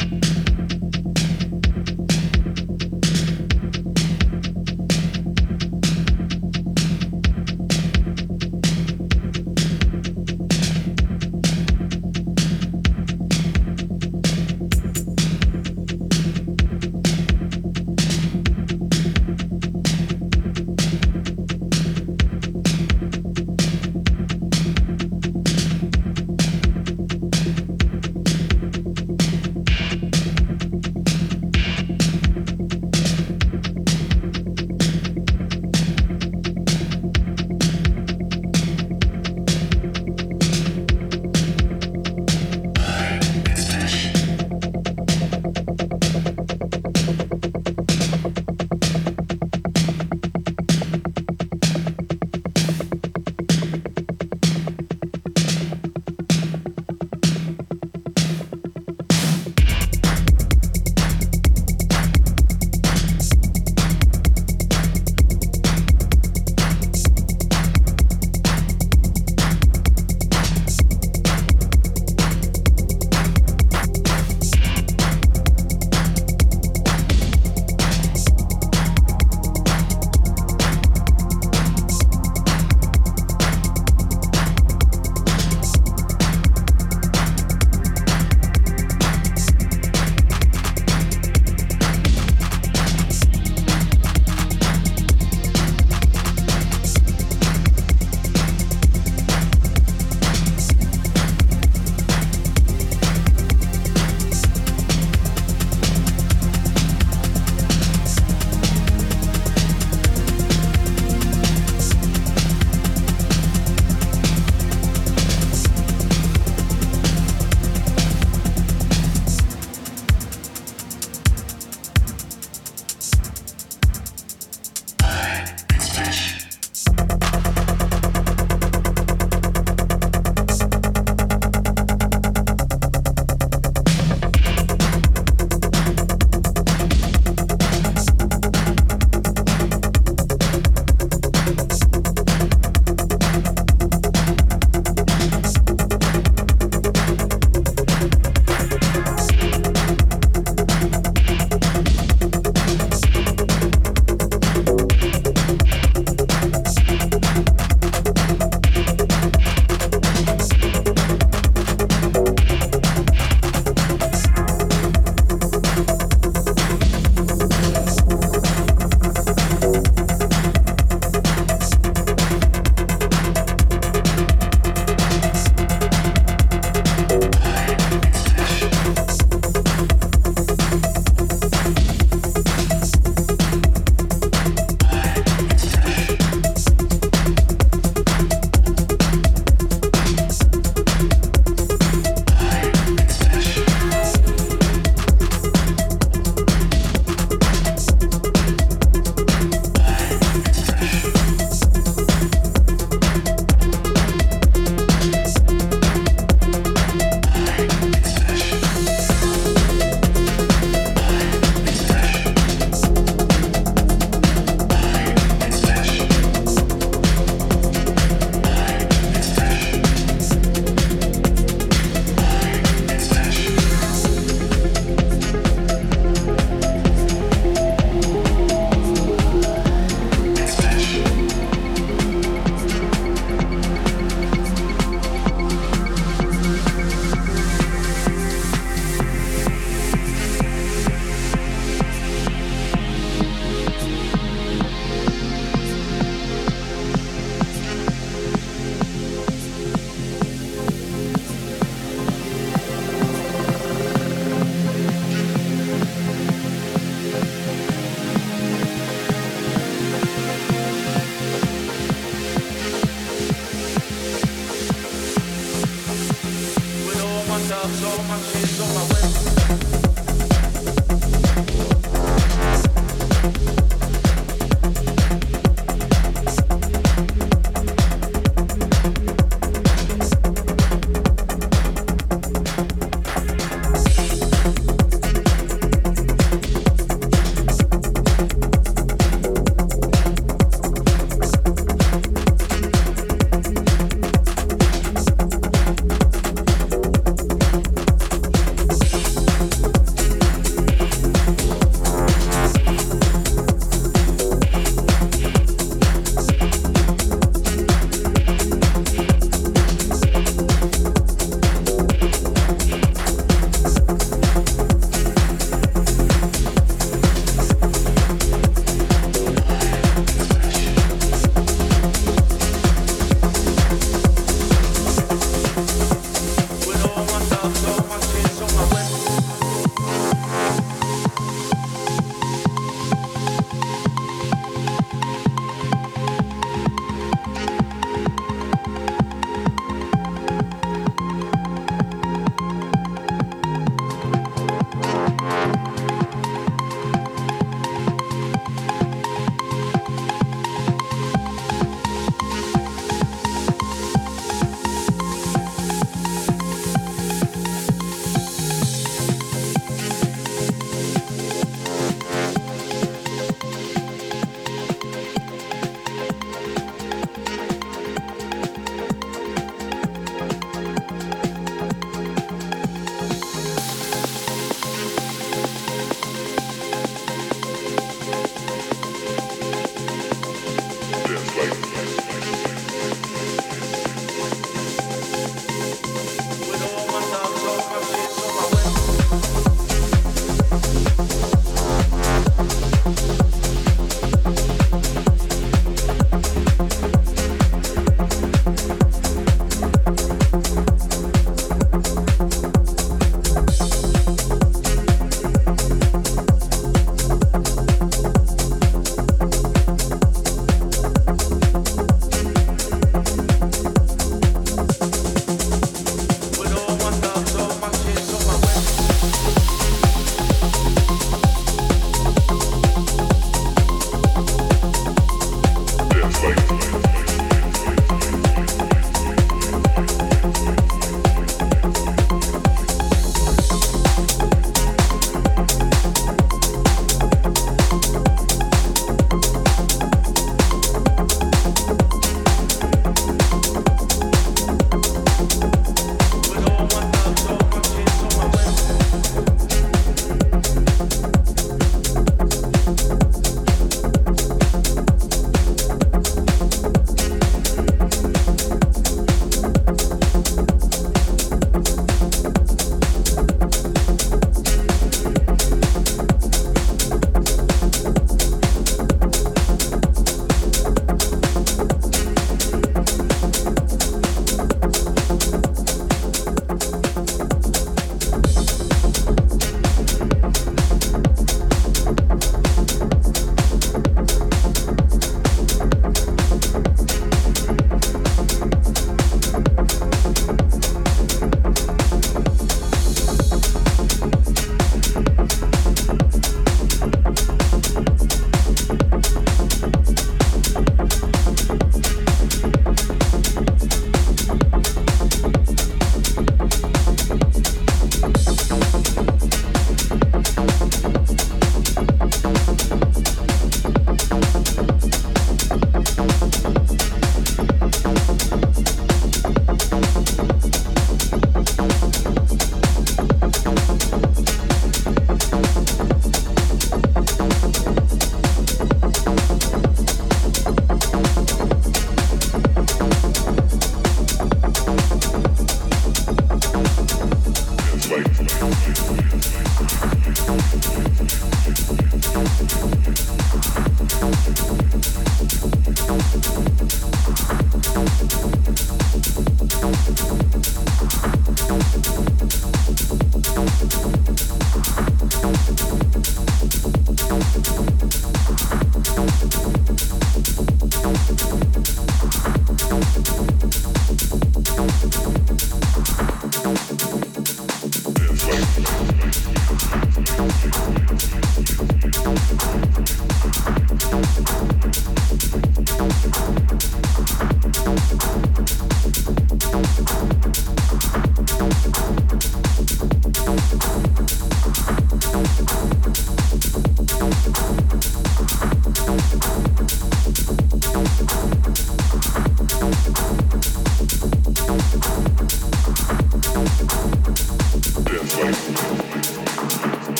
you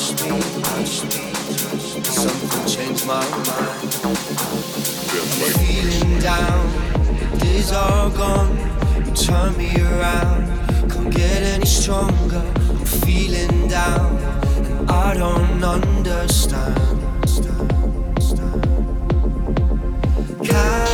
touched me. Something changed my mind. I'm feeling down, the days are gone. You turn me around, can't get any stronger. I'm feeling down, and I don't understand. Can